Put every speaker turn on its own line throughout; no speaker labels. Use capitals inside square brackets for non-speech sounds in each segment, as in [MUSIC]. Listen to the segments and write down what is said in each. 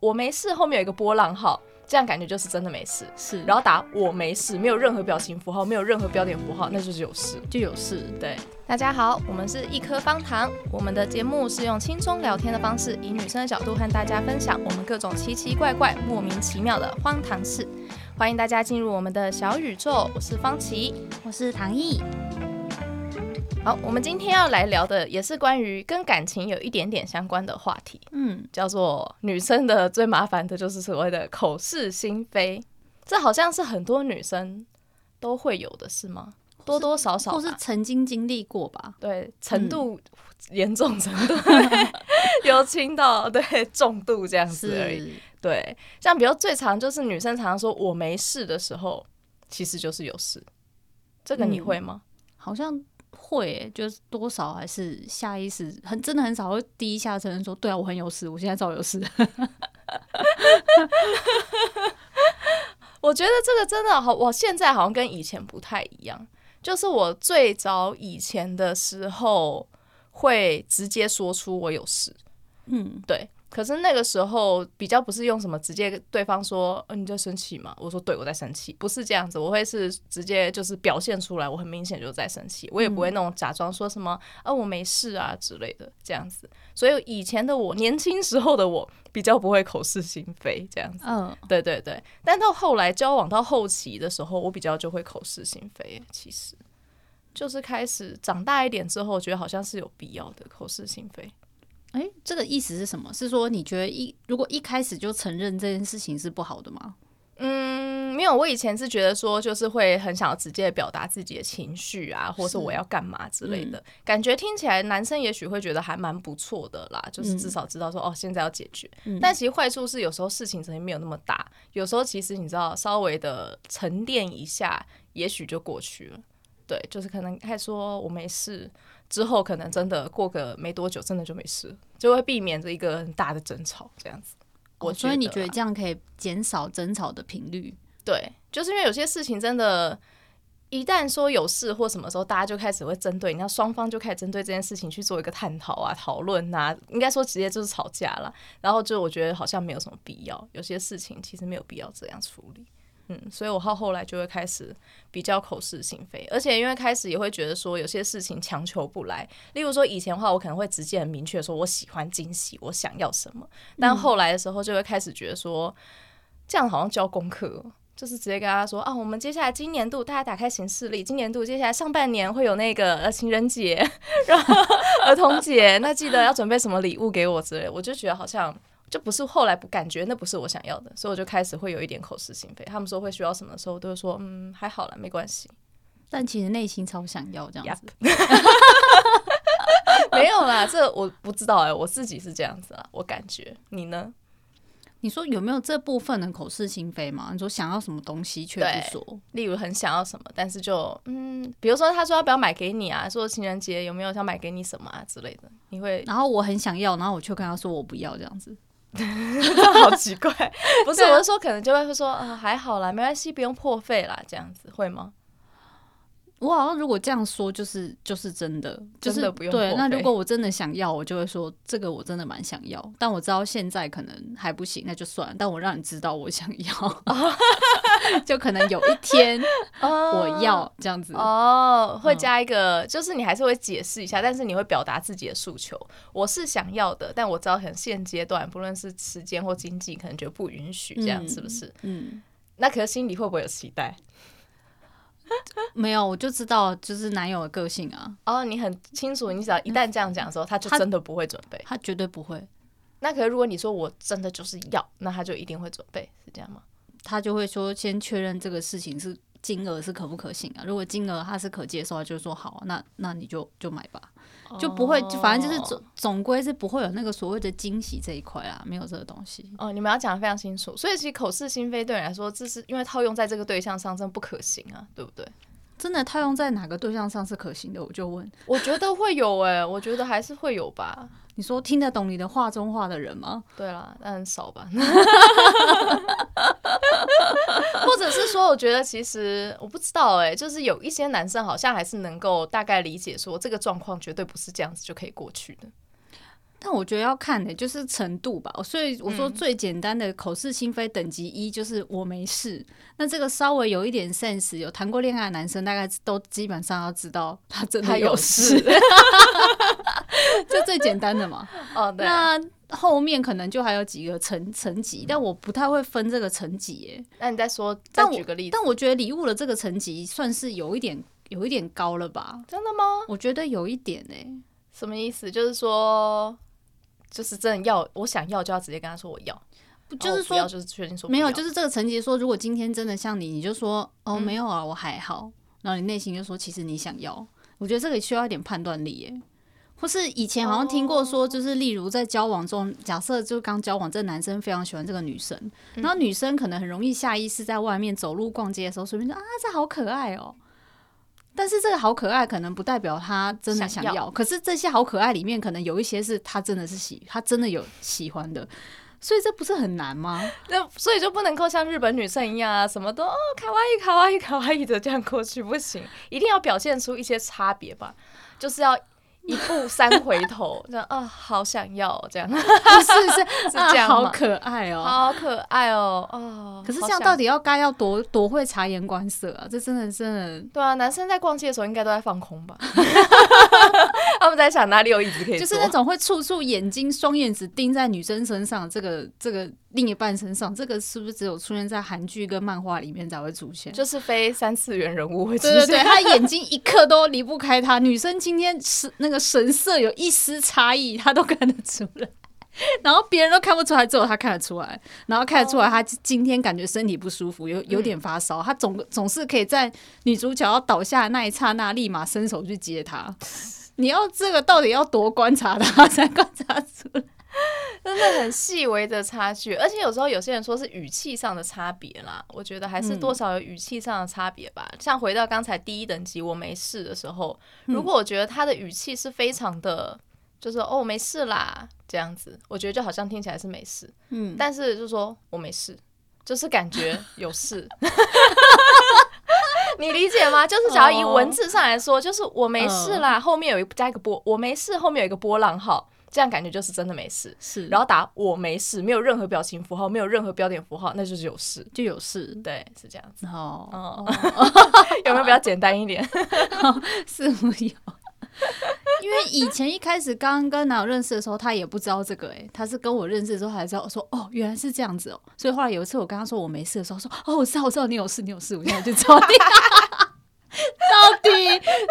我没事后面有一个波浪号，这样感觉就是真的没事。
是，
然后打我没事，没有任何表情符号，没有任何标点符号，那就是有事，
就有事。
对，大家好，我们是一颗方糖，我们的节目是用轻松聊天的方式，以女生的角度和大家分享我们各种奇奇怪怪、莫名其妙的荒唐事。欢迎大家进入我们的小宇宙，我是方琪，
我是唐毅。
好，我们今天要来聊的也是关于跟感情有一点点相关的话题，
嗯，
叫做女生的最麻烦的就是所谓的口是心非，这好像是很多女生都会有的，是吗？多多少少，
或是曾经经历过吧？
对，程度严重程度 [LAUGHS] 有轻到对重度这样子而已。对，像比如最常就是女生常常说我没事的时候，其实就是有事。这个你会吗？
嗯、好像。会，就是多少还是下意识，很真的很少会第一下承认说，对啊，我很有事，我现在找有事。[LAUGHS]
我觉得这个真的好，我现在好像跟以前不太一样，就是我最早以前的时候会直接说出我有事，
嗯，
对。可是那个时候比较不是用什么直接对方说，呃，你在生气吗？我说对，我在生气，不是这样子，我会是直接就是表现出来，我很明显就在生气，我也不会那种假装说什么，啊，我没事啊之类的这样子。所以以前的我，年轻时候的我比较不会口是心非这样子。
嗯，
对对对。但到后来交往到后期的时候，我比较就会口是心非。其实就是开始长大一点之后，觉得好像是有必要的口是心非。
哎、欸，这个意思是什么？是说你觉得一如果一开始就承认这件事情是不好的吗？
嗯，没有。我以前是觉得说，就是会很想要直接表达自己的情绪啊，或是我要干嘛之类的、嗯、感觉，听起来男生也许会觉得还蛮不错的啦。就是至少知道说，嗯、哦，现在要解决。嗯、但其实坏处是，有时候事情曾经没有那么大，有时候其实你知道，稍微的沉淀一下，也许就过去了。对，就是可能还说我没事。之后可能真的过个没多久，真的就没事，就会避免这一个很大的争吵这样子。我、哦、
所以你觉得这样可以减少争吵的频率？
对，就是因为有些事情真的，一旦说有事或什么时候，大家就开始会针对，你看双方就开始针对这件事情去做一个探讨啊、讨论啊，应该说直接就是吵架了。然后就我觉得好像没有什么必要，有些事情其实没有必要这样处理。嗯，所以我到后来就会开始比较口是心非，而且因为开始也会觉得说有些事情强求不来，例如说以前的话，我可能会直接很明确说我喜欢惊喜，我想要什么，但后来的时候就会开始觉得说这样好像交功课，就是直接跟他说啊，我们接下来今年度大家打开行事历，今年度接下来上半年会有那个呃情人节，[LAUGHS] 然后儿童节，那记得要准备什么礼物给我之类，我就觉得好像。就不是后来不感觉那不是我想要的，所以我就开始会有一点口是心非。他们说会需要什么的时候，我都会说嗯还好啦，没关系。[LAUGHS]
但其实内心超想要这样子。[LAUGHS]
没有啦，这我不知道哎、欸，我自己是这样子啊，我感觉你呢？
你说有没有这部分的口是心非嘛？你说想要什么东西却不说，
例如很想要什么，但是就嗯，比如说他说要不要买给你啊？说情人节有没有想买给你什么啊之类的？你会，
然后我很想要，然后我却跟他说我不要这样子。[LAUGHS]
好奇怪，[LAUGHS] 不是，我是说可能就会说啊，还好啦，没关系，不用破费啦，这样子会吗？
我好像如果这样说，就是就是真的，就是
真的不用。
对。那如果我真的想要，我就会说这个我真的蛮想要，但我知道现在可能还不行，那就算。但我让你知道我想要 [LAUGHS] [LAUGHS] 就可能有一天 [LAUGHS] 我要这样子
哦，哦，会加一个，就是你还是会解释一下，但是你会表达自己的诉求。我是想要的，但我知道可能现阶段不论是时间或经济，可能就不允许这样，是不是？
嗯，嗯，
那可是心里会不会有期待？[LAUGHS]
没有，我就知道就是男友的个性啊。
哦，你很清楚，你只要一旦这样讲的时候，他就真的不会准备，
他，他绝对不会。
那可是如果你说我真的就是要，那他就一定会准备，是这样吗？
他就会说先确认这个事情是金额是可不可行啊。如果金额他是可接受，就说好，那那你就就买吧。就不会，就反正就是总总归是不会有那个所谓的惊喜这一块啊，没有这个东西。
哦，你们要讲的非常清楚，所以其实口是心非对你来说，这是因为套用在这个对象上真的不可行啊，对不对？
真的套用在哪个对象上是可行的？我就问。
我觉得会有哎、欸，我觉得还是会有吧。
你说听得懂你的话中话的人吗？[LAUGHS]
对啦，那很少吧。[LAUGHS] 或者是说，我觉得其实我不知道哎、欸，就是有一些男生好像还是能够大概理解说这个状况绝对不是这样子就可以过去的。
但我觉得要看的、欸、就是程度吧。所以我说最简单的口是心非等级一就是我没事。嗯、那这个稍微有一点 sense，有谈过恋爱的男生大概都基本上要知道他真的有事，[LAUGHS] [LAUGHS] 就最简单的嘛。哦，对。那后面可能就还有几个层层级，但我不太会分这个层级耶。
那你再说，再举个例子。
但我，觉得礼物的这个层级算是有一点有一点高了吧？
真的吗？
我觉得有一点呢。
什么意思？就是说。就是真的要，我想要就要直接跟他说我要，
不就是说，
就是确定说
没有，就是这个层级说，如果今天真的像你，你就说哦没有啊，我还好，然后你内心就说其实你想要，我觉得这个需要一点判断力耶。或是以前好像听过说，就是例如在交往中，假设就刚交往，这男生非常喜欢这个女生，然后女生可能很容易下意识在外面走路逛街的时候，随便说啊这好可爱哦。但是这个好可爱，可能不代表他真的想要。想要。可是这些好可爱里面，可能有一些是他真的是喜，他真的有喜欢的，所以这不是很难吗？
那所以就不能够像日本女生一样啊，什么都哦卡哇伊卡哇伊卡哇伊的这样过去不行，一定要表现出一些差别吧，就是要。一步三回头，[LAUGHS] 这样啊，好想要这样，是
是 [LAUGHS] 是这样，好可爱哦，
好可爱哦，哦。
可是这样到底要该要多多会察言观色啊？这真的真的。
对啊，男生在逛街的时候应该都在放空吧？[LAUGHS] [LAUGHS] 他们在想哪里有椅子可以坐，
就是那种会处处眼睛双眼只盯在女生身上，这个这个。另一半身上，这个是不是只有出现在韩剧跟漫画里面才会出现？
就是非三次元人物会出现。
对对对，他眼睛一刻都离不开他。女生今天是那个神色有一丝差异，他都看得出来。然后别人都看不出来，只有他看得出来。然后看得出来，他今天感觉身体不舒服，有有点发烧。他总总是可以在女主角要倒下的那一刹那，立马伸手去接她。你要这个到底要多观察他才观察出来？
真的很细微的差距，而且有时候有些人说是语气上的差别啦，我觉得还是多少有语气上的差别吧。嗯、像回到刚才第一等级我没事的时候，如果我觉得他的语气是非常的，就是哦没事啦这样子，我觉得就好像听起来是没事，嗯，但是就说我没事，就是感觉有事，你理解吗？[LAUGHS] 就是只要以文字上来说，就是我没事啦，后面有一加一个波，我没事后面有一个波浪号。这样感觉就是真的没事，是。然后打我没事，没有任何表情符号，没有任何标点符号，那就是有事，
就有事。
对，是这样子。
哦，哦 [LAUGHS] [LAUGHS]
有没有比较简单一点？
是没有，[LAUGHS] 因为以前一开始刚跟男友认识的时候，他也不知道这个、欸，诶，他是跟我认识的时候才知道说，哦，原来是这样子哦。所以后来有一次我跟他说我没事的时候，说，哦，我知道，我知道你有事，你有事，我现在就找你。[LAUGHS] 到底，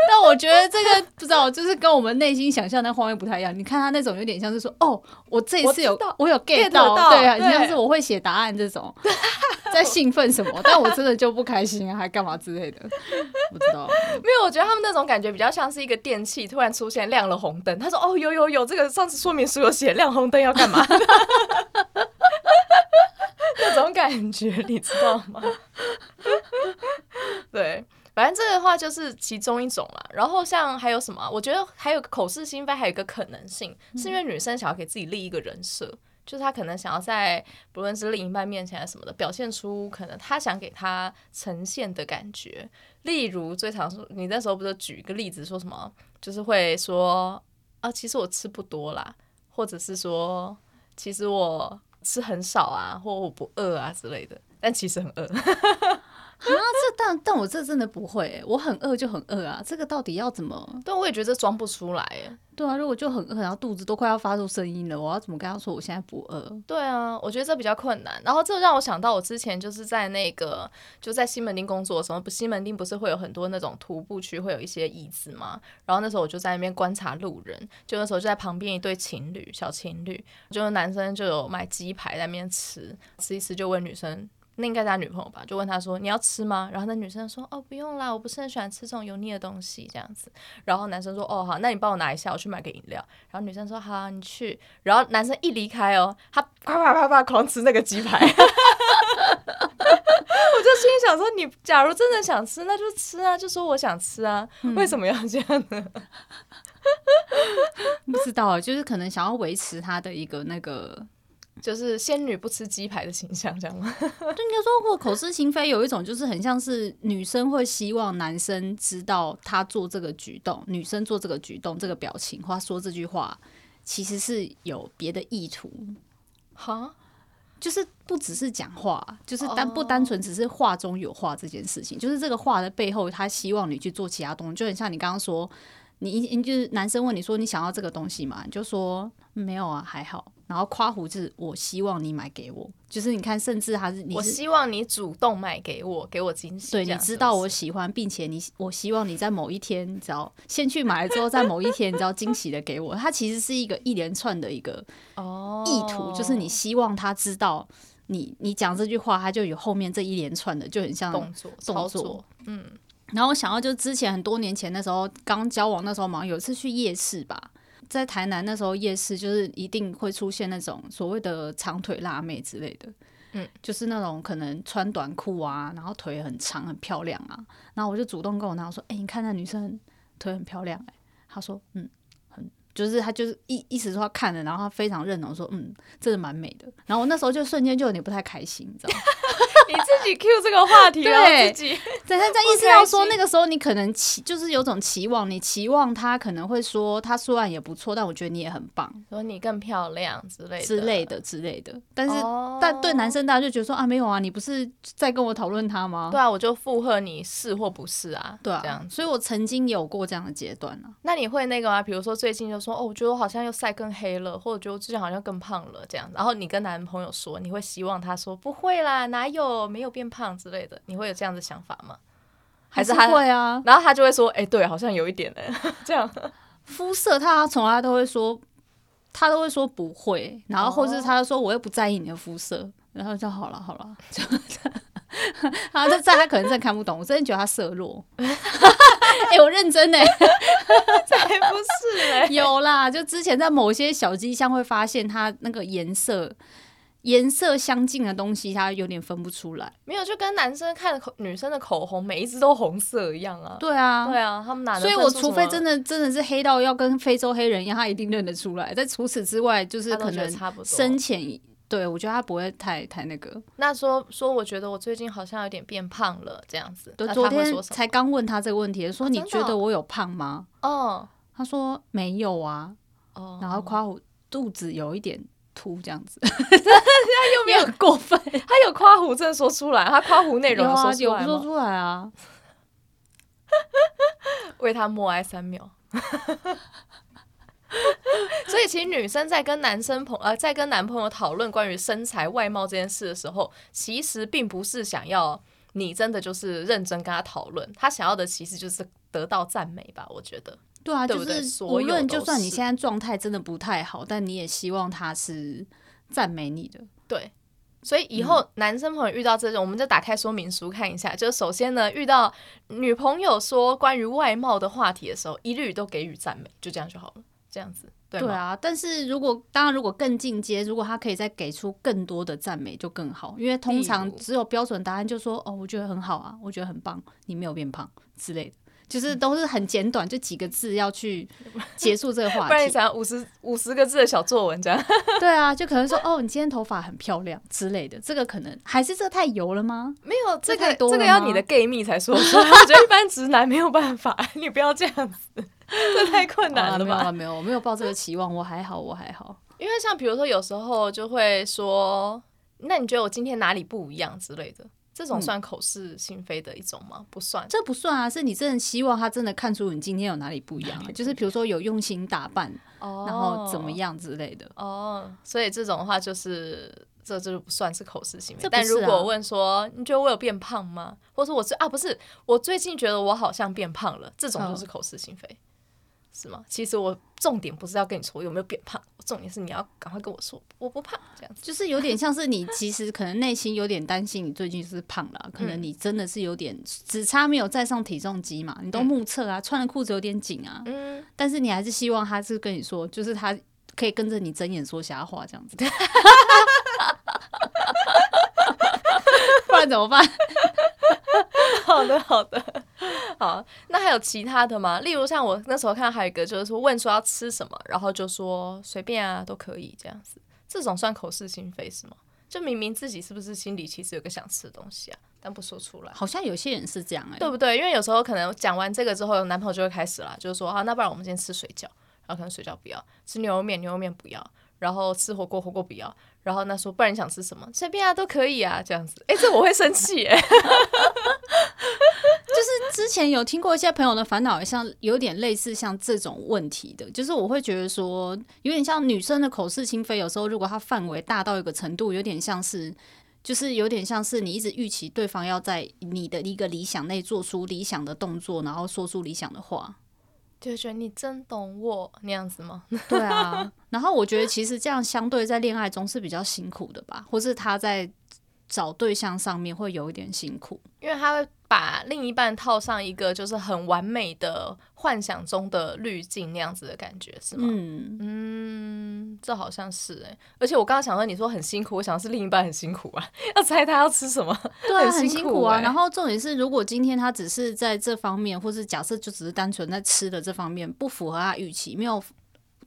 但我觉得这个不知道，就是跟我们内心想象的画面不太一样。你看他那种有点像是说，哦，我这一次有我，我有 get 到，到，对啊，像是我会写答案这种，在兴奋什么，但我真的就不开心，还干嘛之类的，[LAUGHS] 不知道。
没有，我觉得他们那种感觉比较像是一个电器突然出现亮了红灯，他说，哦，有有有，这个上次说明书有写亮红灯要干嘛，[LAUGHS] 那种感觉你知道吗？[LAUGHS] 对。反正这个话就是其中一种啦，然后像还有什么？我觉得还有口是心非，还有一个可能性，是因为女生想要给自己立一个人设，就是他可能想要在不论是另一半面前还是什么的，表现出可能他想给他呈现的感觉。例如最常说，你那时候不是举一个例子说什么，就是会说啊，其实我吃不多啦，或者是说其实我吃很少啊，或我不饿啊之类的，但其实很饿。[LAUGHS]
啊，这但但我这真的不会、欸，我很饿就很饿啊，这个到底要怎么？
但，我也觉得装不出来、欸。
对啊，如果就很饿，然后肚子都快要发出声音了，我要怎么跟他说我现在不饿？
对啊，我觉得这比较困难。然后这让我想到我之前就是在那个就在西门町工作的时候，不西门町不是会有很多那种徒步区，会有一些椅子嘛。然后那时候我就在那边观察路人，就那时候就在旁边一对情侣，小情侣，就是男生就有买鸡排在那边吃，吃一吃就问女生。那应该是他女朋友吧，就问他说：“你要吃吗？”然后那女生说：“哦，不用啦，我不是很喜欢吃这种油腻的东西。”这样子，然后男生说：“哦，好，那你帮我拿一下，我去买个饮料。”然后女生说：“好，你去。”然后男生一离开哦，他啪啪啪啪狂吃那个鸡排。我就心里想说：“你假如真的想吃，那就吃啊，就说我想吃啊，嗯、为什么要这样呢？” [LAUGHS]
不知道，就是可能想要维持他的一个那个。
就是仙女不吃鸡排的形象，这样吗？[LAUGHS] 就应该
说，或口是心非，有一种就是很像是女生会希望男生知道她做这个举动，女生做这个举动，这个表情或说这句话，其实是有别的意图。
哈，
就是不只是讲话，就是单不单纯只是话中有话这件事情，就是这个话的背后，他希望你去做其他东西，就很像你刚刚说。你你就是男生问你说，你想要这个东西吗？你就说没有啊，还好。然后夸胡子，我希望你买给我。就是你看，甚至还是你是
我希望你主动买给我，给我惊喜。
对，你知道我喜欢，并且你我希望你在某一天，你知道先去买了之后，在某一天，你知道惊喜的给我。它其实是一个一连串的一个意图，就是你希望他知道你你讲这句话，他就有后面这一连串的，就很像
动作动作，嗯。
然后我想到，就之前很多年前那时候刚交往那时候嘛，有一次去夜市吧，在台南那时候夜市就是一定会出现那种所谓的长腿辣妹之类的，嗯，就是那种可能穿短裤啊，然后腿很长很漂亮啊，然后我就主动跟我男友说：“哎，你看那女生腿很漂亮。”哎，他说：“嗯，很，就是他就是意意思说他看了，然后他非常认同说：嗯，真的蛮美的。”然后我那时候就瞬间就有点不太开心，你知道吗？[LAUGHS]
你自己 Q 这个话题了，
对，
自己
等下在意思要说，那个时候你可能期就是有种期望，你期望他可能会说他虽然也不错，但我觉得你也很棒，
说你更漂亮之类的
之类的之类的。但是、哦、但对男生大家就觉得说啊，没有啊，你不是在跟我讨论他吗？
对啊，我就附和你是或不是啊，
对啊，这样。所以我曾经有过这样的阶段啊。
那你会那个吗？比如说最近就说哦，我觉得我好像又晒更黑了，或者觉得我之前好像更胖了这样。然后你跟男朋友说，你会希望他说不会啦，哪有没有变胖？之类的，你会有这样的想法吗？还是他
会啊？
然后他就会说：“哎、欸，对，好像有一点呢。”这样
肤色，他从来都会说，他都会说不会。然后或是他说：“我又不在意你的肤色。”然后就好了，好了。然后在他可能真的看不懂，我真的觉得他色弱。[LAUGHS] 哎、欸，我认真呢，
才不是嘞。[LAUGHS]
有啦，就之前在某些小机箱会发现他那个颜色。颜色相近的东西，他有点分不出来。
没有，就跟男生看口女生的口红，每一支都红色一样啊。
对啊，
对啊，他们哪能？
所以我除非真的真的是黑到要跟非洲黑人一样，他一定认得出来。但除此之外，就是可能深浅。对，我觉得他不会太太那个。
那说说，我觉得我最近好像有点变胖了，这样子。
对，昨天才刚问他这个问题，说你觉得我有胖吗？
哦，
他说没有啊。哦，然后夸我肚子有一点。凸这样子，[LAUGHS] 他
又没有很过分，他有夸胡症说出来，他夸胡内容说出来
有说出来啊，[LAUGHS]
为他默哀三秒。[LAUGHS] 所以其实女生在跟男生朋呃在跟男朋友讨论关于身材外貌这件事的时候，其实并不是想要你真的就是认真跟他讨论，他想要的其实就是得到赞美吧，我觉得。
对啊，就是无论就算你现在状态真的不太好，但你也希望他是赞美你的。
对，所以以后男生朋友遇到这种，嗯、我们就打开说明书看一下。就是首先呢，遇到女朋友说关于外貌的话题的时候，一律都给予赞美，就这样就好了。这样子，对，
对啊。但是如果当然，如果更进阶，如果他可以再给出更多的赞美，就更好。因为通常只有标准答案，就说哦，我觉得很好啊，我觉得很棒，你没有变胖之类的。就是都是很简短，就几个字要去 [LAUGHS] 结束这个话题，
不然你想五十五十个字的小作文这样。[LAUGHS]
对啊，就可能说哦，你今天头发很漂亮之类的，这个可能还是这太油了吗？
没有，这个这个要你的 gay 蜜才说出来，[LAUGHS] 我觉得一般直男没有办法，你不要这样子，这太困难了吧？
没有没有，我没有抱这个期望，我还好，我还好。
因为像比如说有时候就会说，那你觉得我今天哪里不一样之类的？这种算口是心非的一种吗？嗯、不算，
这不算啊，是你真的希望他真的看出你今天有哪里不一样，啊，就是比如说有用心打扮，哦，然后怎么样之类的。
哦，所以这种的话就是这这就不算是口是心非。啊、但如果问说你觉得我有变胖吗？或者说我是啊不是，我最近觉得我好像变胖了，这种就是口是心非。哦是吗？其实我重点不是要跟你说我有没有变胖，重点是你要赶快跟我说我不胖，这样子
就是有点像是你其实可能内心有点担心你最近是胖了，可能你真的是有点只差没有再上体重机嘛，你都目测啊，穿的裤子有点紧啊，嗯，但是你还是希望他是跟你说，就是他可以跟着你睁眼说瞎话这样子，[LAUGHS] 不然怎么办？[LAUGHS]
好的，好的。[LAUGHS] 好，那还有其他的吗？例如像我那时候看到还有一个，就是说问说要吃什么，然后就说随便啊，都可以这样子。这种算口是心非是吗？就明明自己是不是心里其实有个想吃的东西啊，但不说出来。
好像有些人是这样哎、欸，
对不对？因为有时候可能讲完这个之后，男朋友就会开始了，就是说啊，那不然我们今天吃水饺。然后可能水饺不要，吃牛肉面牛肉面不要，然后吃火锅火锅不要，然后那说不然你想吃什么？随便啊，都可以啊，这样子。哎，这我会生气哎。
就 [LAUGHS] 是之前有听过一些朋友的烦恼，像有点类似像这种问题的，就是我会觉得说，有点像女生的口是心非，有时候如果它范围大到一个程度，有点像是。就是有点像是你一直预期对方要在你的一个理想内做出理想的动作，然后说出理想的话，
就觉得你真懂我那样子吗？
对啊。然后我觉得其实这样相对在恋爱中是比较辛苦的吧，或是他在找对象上面会有一点辛苦，
因为他会。把另一半套上一个就是很完美的幻想中的滤镜那样子的感觉是吗？
嗯
嗯，这好像是哎、欸，而且我刚刚想说你说很辛苦，我想是另一半很辛苦啊，要猜他要吃什么，[LAUGHS]
对、啊，
很
辛苦啊。然后重点是，如果今天他只是在这方面，或是假设就只是单纯在吃的这方面不符合他预期，没有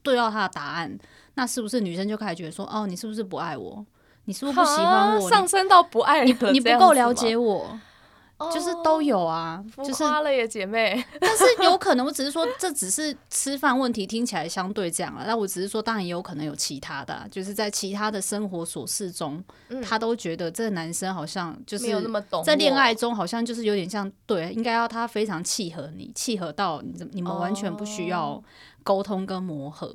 对到他的答案，那是不是女生就开始觉得说，哦，你是不是不爱我？你是不是不喜欢我？
上升到不爱
你，你不够了解我。就是都有啊，就是
花了耶，姐妹。[LAUGHS]
但是有可能，我只是说这只是吃饭问题，听起来相对这样啊。那我只是说，当然也有可能有其他的，就是在其他的生活琐事中，他都觉得这个男生好像就是那么在恋爱中好像就是有点像，对，应该要他非常契合你，契合到你你们完全不需要沟通跟磨合。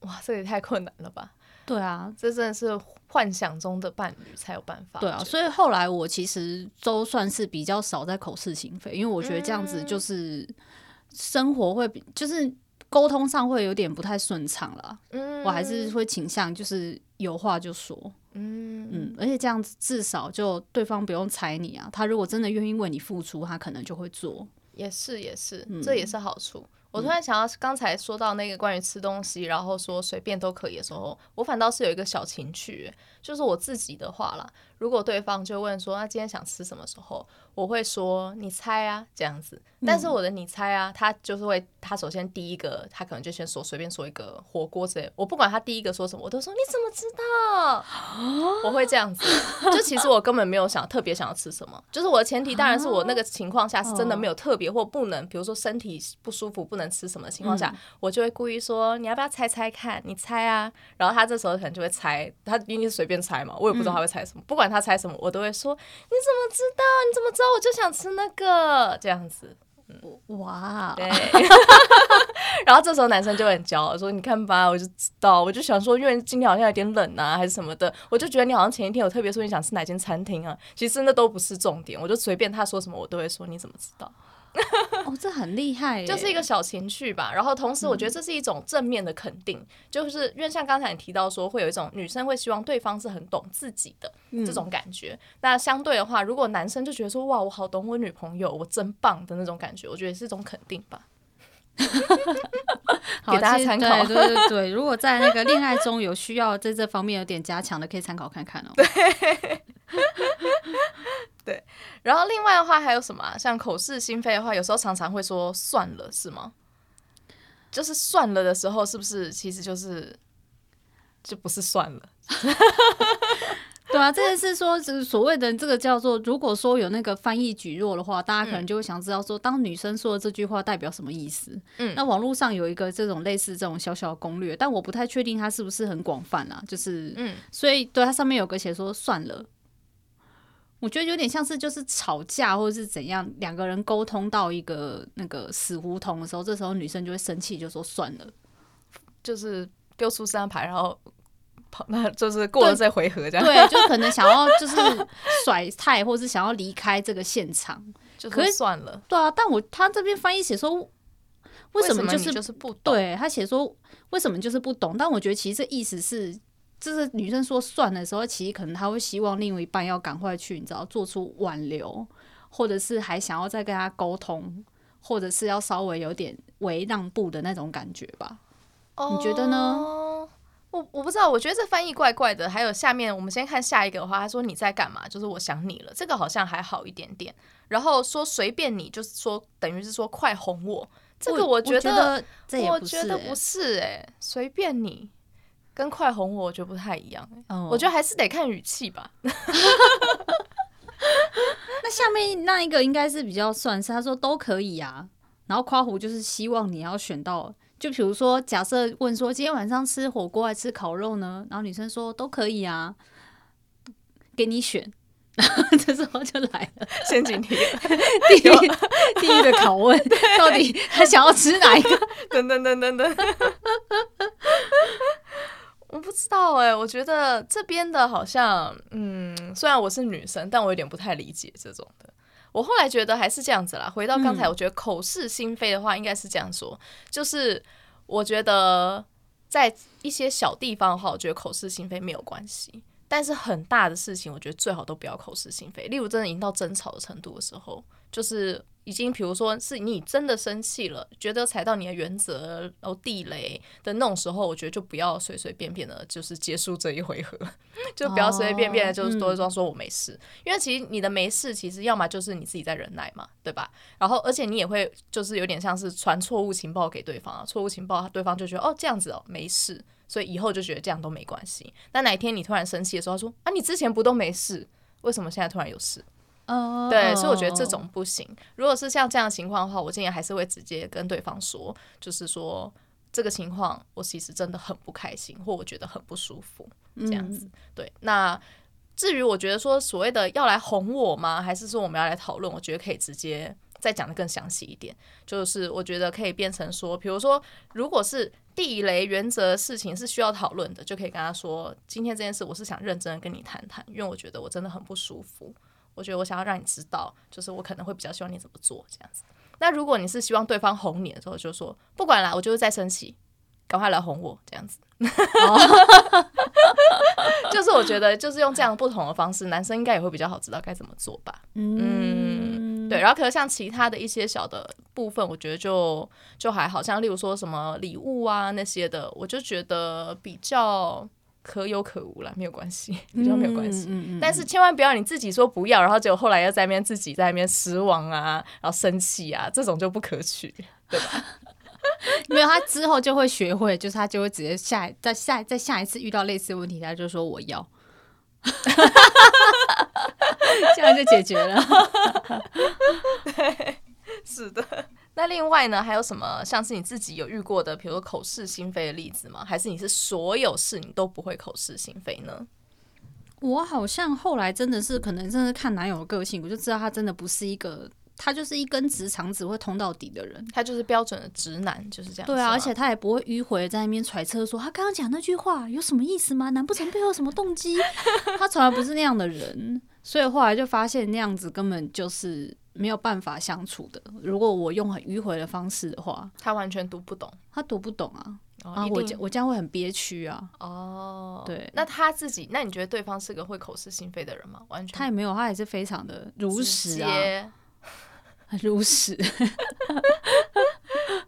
哇，这也太困难了吧？
对啊，
这真的是幻想中的伴侣才有办法。
对啊，所以后来我其实都算是比较少在口是心非，因为我觉得这样子就是生活会比就是沟通上会有点不太顺畅了。嗯，我还是会倾向就是有话就说。嗯嗯，而且这样子至少就对方不用猜你啊，他如果真的愿意为你付出，他可能就会做。
也是也是，这也是好处。我突然想到，刚才说到那个关于吃东西，然后说随便都可以的时候，我反倒是有一个小情趣，就是我自己的话啦。如果对方就问说，他今天想吃什么时候，我会说你猜啊，这样子。但是我的你猜啊，他就是会，他首先第一个，他可能就先说随便说一个火锅之类，我不管他第一个说什么，我都说你怎么知道？[GASPS] 我会这样子，就其实我根本没有想特别想要吃什么，就是我的前提当然是我那个情况下是真的没有特别或不能，比如说身体不舒服不能吃什么的情况下，我就会故意说你要不要猜猜看？你猜啊，然后他这时候可能就会猜，他一定是随便猜嘛，我也不知道他会猜什么，不管他猜什么，我都会说你怎么知道？你怎么知道？我就想吃那个这样子。
哇，
对，[LAUGHS] 然后这时候男生就很骄傲，说：“你看吧，我就知道，我就想说，因为今天好像有点冷啊，还是什么的，我就觉得你好像前一天有特别说你想吃哪间餐厅啊，其实那都不是重点，我就随便他说什么，我都会说，你怎么知道？”
哦，这很厉害，[LAUGHS]
就是一个小情趣吧。然后同时，我觉得这是一种正面的肯定，嗯、就是因为像刚才你提到说，会有一种女生会希望对方是很懂自己的这种感觉。嗯、那相对的话，如果男生就觉得说，哇，我好懂我女朋友，我真棒的那种感觉，我觉得是一种肯定吧。[LAUGHS]
好给大家参考，对对对对。如果在那个恋爱中有需要在这方面有点加强的，可以参考看看哦。[LAUGHS]
对。对，然后另外的话还有什么啊？像口是心非的话，有时候常常会说算了，是吗？就是算了的时候，是不是其实就是就不是算了？[LAUGHS]
对啊，这个是说，就是所谓的这个叫做，如果说有那个翻译举弱的话，大家可能就会想知道说，当女生说的这句话代表什么意思？嗯，那网络上有一个这种类似这种小小的攻略，但我不太确定它是不是很广泛啊。就是，嗯，所以对它上面有个写说算了。我觉得有点像是就是吵架或者是怎样，两个人沟通到一个那个死胡同的时候，这时候女生就会生气，就说算了，
就是丢出三牌，然后跑，那就是过了这回合这样。
对，就可能 [LAUGHS] 想要就是甩菜，或是想要离开这个现场，[LAUGHS] 就
可是算了。
对啊，但我他这边翻译写说，为什么就是
就是不懂？
对，他写说为什么就是不懂？但我觉得其实这意思是。就是女生说算的时候，其实可能她会希望另外一半要赶快去，你知道，做出挽留，或者是还想要再跟他沟通，或者是要稍微有点为让步的那种感觉吧。Oh, 你觉得呢？
我我不知道，我觉得这翻译怪怪的。还有下面，我们先看下一个的话，他说你在干嘛？就是我想你了，这个好像还好一点点。然后说随便你，就是说等于是说快哄我，这个我觉得，我觉得不是欸，我觉得不是哎，随便你。跟快哄我，我觉得不太一样，欸。Oh. 我觉得还是得看语气吧。[LAUGHS]
那下面那一个应该是比较算是，他说都可以啊。然后夸胡就是希望你要选到就比如说，假设问说今天晚上吃火锅还是吃烤肉呢？然后女生说都可以啊，给你选。[LAUGHS] 这时候就来了
陷阱题，
第一第一个拷问，到底他想要吃哪一个？
等等等等等，我不知道哎、欸，我觉得这边的好像，嗯，虽然我是女生，但我有点不太理解这种的。我后来觉得还是这样子啦。回到刚才，我觉得口是心非的话，应该是这样说，就是我觉得在一些小地方的话，我觉得口是心非没有关系。但是很大的事情，我觉得最好都不要口是心非。例如，真的已经到争吵的程度的时候，就是已经，比如说是你真的生气了，觉得踩到你的原则，然后地雷的那种时候，我觉得就不要随随便便的，就是结束这一回合，[LAUGHS] 就不要随随便便的，就是多装说我没事。因为其实你的没事，其实要么就是你自己在忍耐嘛，对吧？然后，而且你也会就是有点像是传错误情报给对方啊，错误情报，对方就觉得哦这样子哦没事。所以以后就觉得这样都没关系。但哪一天你突然生气的时候，他说：“啊，你之前不都没事，为什么现在突然有事？”哦，对，所以我觉得这种不行。如果是像这样的情况的话，我建议还是会直接跟对方说，就是说这个情况我其实真的很不开心，或我觉得很不舒服，这样子。对，那至于我觉得说所谓的要来哄我吗？还是说我们要来讨论？我觉得可以直接再讲的更详细一点。就是我觉得可以变成说，比如说，如果是。地雷原则的事情是需要讨论的，就可以跟他说，今天这件事我是想认真的跟你谈谈，因为我觉得我真的很不舒服，我觉得我想要让你知道，就是我可能会比较希望你怎么做这样子。那如果你是希望对方哄你的时候，就说不管啦，我就是在生气，赶快来哄我这样子。[LAUGHS] 就是我觉得就是用这样不同的方式，男生应该也会比较好知道该怎么做吧。嗯。对，然后可能像其他的一些小的部分，我觉得就就还好，像例如说什么礼物啊那些的，我就觉得比较可有可无啦，没有关系，比较没有关系。嗯嗯嗯、但是千万不要你自己说不要，然后结果后来又在那边自己在那边失望啊，然后生气啊，这种就不可取，对吧？[LAUGHS]
没有，他之后就会学会，就是他就会直接下在下在下一次遇到类似的问题，他就说我要。[LAUGHS] 这样就解决了。[LAUGHS]
对，是的。那另外呢，还有什么像是你自己有遇过的，比如说口是心非的例子吗？还是你是所有事你都不会口是心非呢？
我好像后来真的是，可能真的看男友的个性，我就知道他真的不是一个。他就是一根直肠子会通到底的人，
他就是标准的直男，就是这样。
对啊，而且他也不会迂回在那边揣测说他刚刚讲那句话有什么意思吗？难不成背后有什么动机？[LAUGHS] 他从来不是那样的人，所以后来就发现那样子根本就是没有办法相处的。如果我用很迂回的方式的话，
他完全读不懂，
他读不懂啊！哦、啊，我我这样会很憋屈啊！
哦，
对，
那他自己，那你觉得对方是个会口是心非的人吗？完全
他也没有，他也是非常的如实啊。如实，[LAUGHS]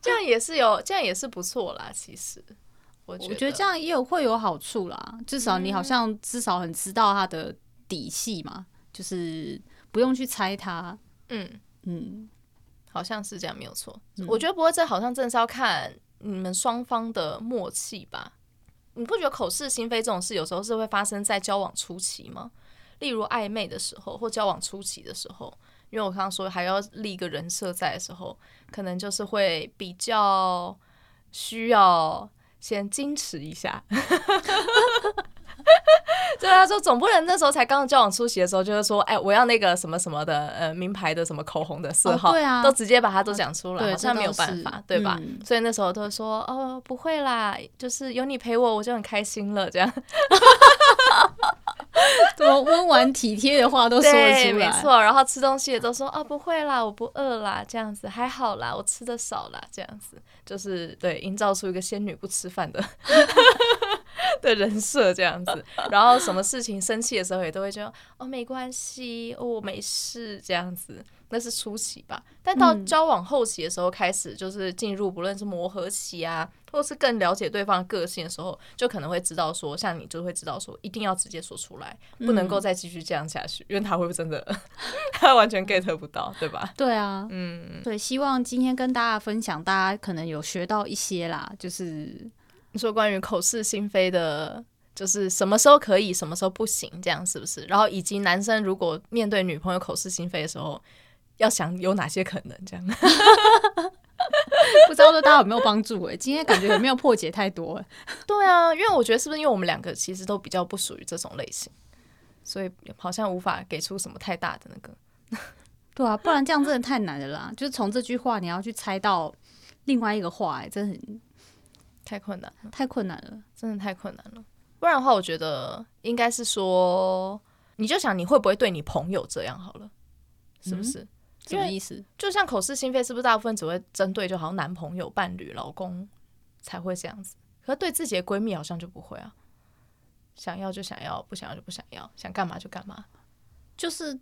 这样也是有，这样也是不错啦。其实，我觉得，
我觉得这样也有会有好处啦。至少你好像至少很知道他的底细嘛，就是不用去猜他。嗯嗯，
好像是这样，没有错。嗯、我觉得，不过这好像真的是要看你们双方的默契吧。你不觉得口是心非这种事有时候是会发生在交往初期吗？例如暧昧的时候，或交往初期的时候。因为我刚刚说还要立一个人设在的时候，可能就是会比较需要先矜持一下。[LAUGHS] 对啊，说总不能那时候才刚刚交往初期的时候，就是说，哎，我要那个什么什么的，呃，名牌的什么口红的色号，哦、对啊，都直接把它都讲出来，好像没有办法，对吧？嗯、所以那时候都说，哦，不会啦，就是有你陪我，我就很开心了，这样。[LAUGHS]
怎么温婉体贴的话都说得出来？
没错。然后吃东西也都说啊，不会啦，我不饿啦，这样子还好啦，我吃的少啦，这样子就是对，营造出一个仙女不吃饭的 [LAUGHS] 的人设，这样子。然后什么事情生气的时候也都会说哦，没关系，哦，我没事，这样子。那是初期吧，但到交往后期的时候，开始就是进入不论是磨合期啊，或是更了解对方的个性的时候，就可能会知道说，像你就会知道说，一定要直接说出来，不能够再继续这样下去，因为他会不会真的 [LAUGHS] 他完全 get 不到，对吧？
对啊，嗯，对，希望今天跟大家分享，大家可能有学到一些啦，就是
你说关于口是心非的，就是什么时候可以，什么时候不行，这样是不是？然后以及男生如果面对女朋友口是心非的时候。要想有哪些可能这样，[LAUGHS]
不知道对大家有没有帮助？哎，今天感觉有没有破解太多？哎，
对啊，因为我觉得是不是因为我们两个其实都比较不属于这种类型，所以好像无法给出什么太大的那个。
对啊，不然这样真的太难了啦！就是从这句话你要去猜到另外一个话，哎，真的很
太困难了，
太困难了，
真的太困难了。不然的话，我觉得应该是说，你就想你会不会对你朋友这样好了，是不是？嗯
什么意思？
就像口是心非，是不是大部分只会针对就好像男朋友、伴侣、老公才会这样子？可是对自己的闺蜜好像就不会啊，想要就想要，不想要就不想要，想干嘛就干嘛，
就是。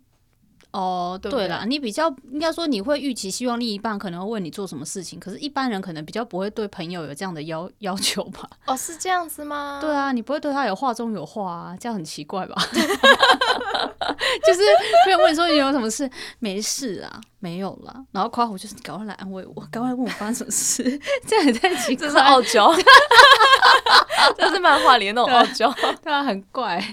哦，对了，你比较应该说你会预期希望另一半可能会为你做什么事情，可是一般人可能比较不会对朋友有这样的要要求吧？
哦，是这样子吗？
对啊，你不会对他有话中有话啊，这样很奇怪吧？[LAUGHS] [LAUGHS] 就是没有问你说你有什么事，没事啊，没有啦。然后夸我就是赶快来安慰我，赶快问我发生什么事，[LAUGHS] 这样也太奇怪，
这是傲娇，[LAUGHS] 这是漫画里的那种傲娇，
对啊，很怪，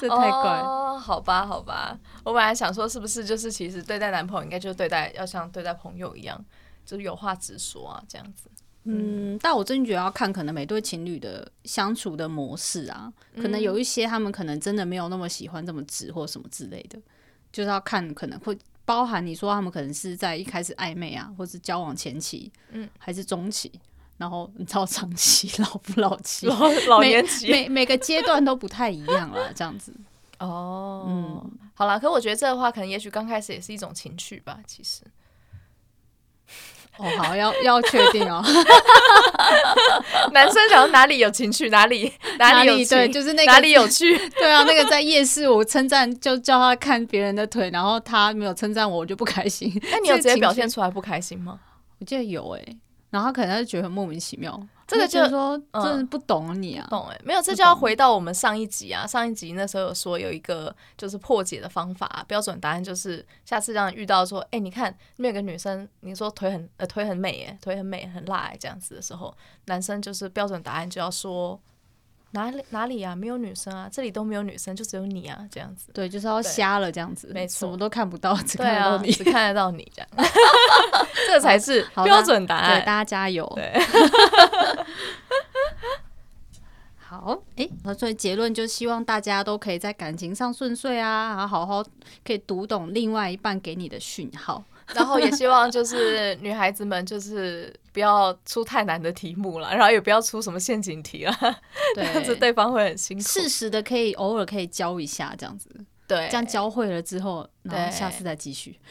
这太怪
哦，好吧，好吧。我本来想说，是不是就是其实对待男朋友应该就是对待要像对待朋友一样，就是有话直说啊，这样子。
嗯，但我真觉得要看可能每对情侣的相处的模式啊，可能有一些他们可能真的没有那么喜欢这么直或什么之类的，就是要看可能会包含你说他们可能是在一开始暧昧啊，或是交往前期，嗯，还是中期，然后你知道长期、[LAUGHS] 老不老期、
老老年期，
每每，每个阶段都不太一样了，[LAUGHS] 这样子。
哦，嗯，好啦，可我觉得这个话可能也许刚开始也是一种情趣吧，其实。
哦，好，要要确定哦。[LAUGHS]
男生想要哪里有情趣，哪里 [LAUGHS] 哪里有趣，
对，就是那个
哪里有趣。[LAUGHS]
对啊，那个在夜市，我称赞就叫他看别人的腿，然后他没有称赞我，我就不开心。
那你有直接表现出来不开心吗？
我记得有哎、欸，然后他可能就觉得很莫名其妙。这个就是说，真的不懂你啊，
懂哎，没有，这就要回到我们上一集啊。上一集那时候有说有一个就是破解的方法，标准答案就是下次让你遇到说，哎，你看那个女生，你说腿很呃腿很美哎，腿很美很辣哎这样子的时候，男生就是标准答案就要说哪里哪里啊，没有女生啊，这里都没有女生，就只有你啊？这样子。
对，就是要瞎了这样子，
没错，
什么都看不到，只看得到你，
只看得到你这样，[LAUGHS] 这才是标准答案。
对，大家加油。
对。[LAUGHS]
好，哎，那所以结论就希望大家都可以在感情上顺遂啊，然后好好可以读懂另外一半给你的讯号，
然后也希望就是女孩子们就是不要出太难的题目了，然后也不要出什么陷阱题了，对 [LAUGHS] 这样子对方会很辛苦。
适时的可以偶尔可以教一下这样子。
对，
这样教会了之后，然后下次再继续。[LAUGHS]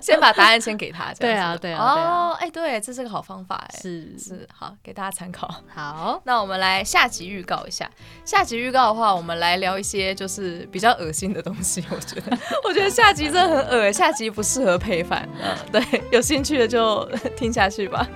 先把答案先给他，
对啊，对啊。
哦，哎，对，这是个好方法，哎，
是
是，好，给大家参考。
好，[LAUGHS]
那我们来下集预告一下。下集预告的话，我们来聊一些就是比较恶心的东西。我觉得，我觉得下集真的很恶，下集不适合配饭。嗯，对，有兴趣的就听下去吧。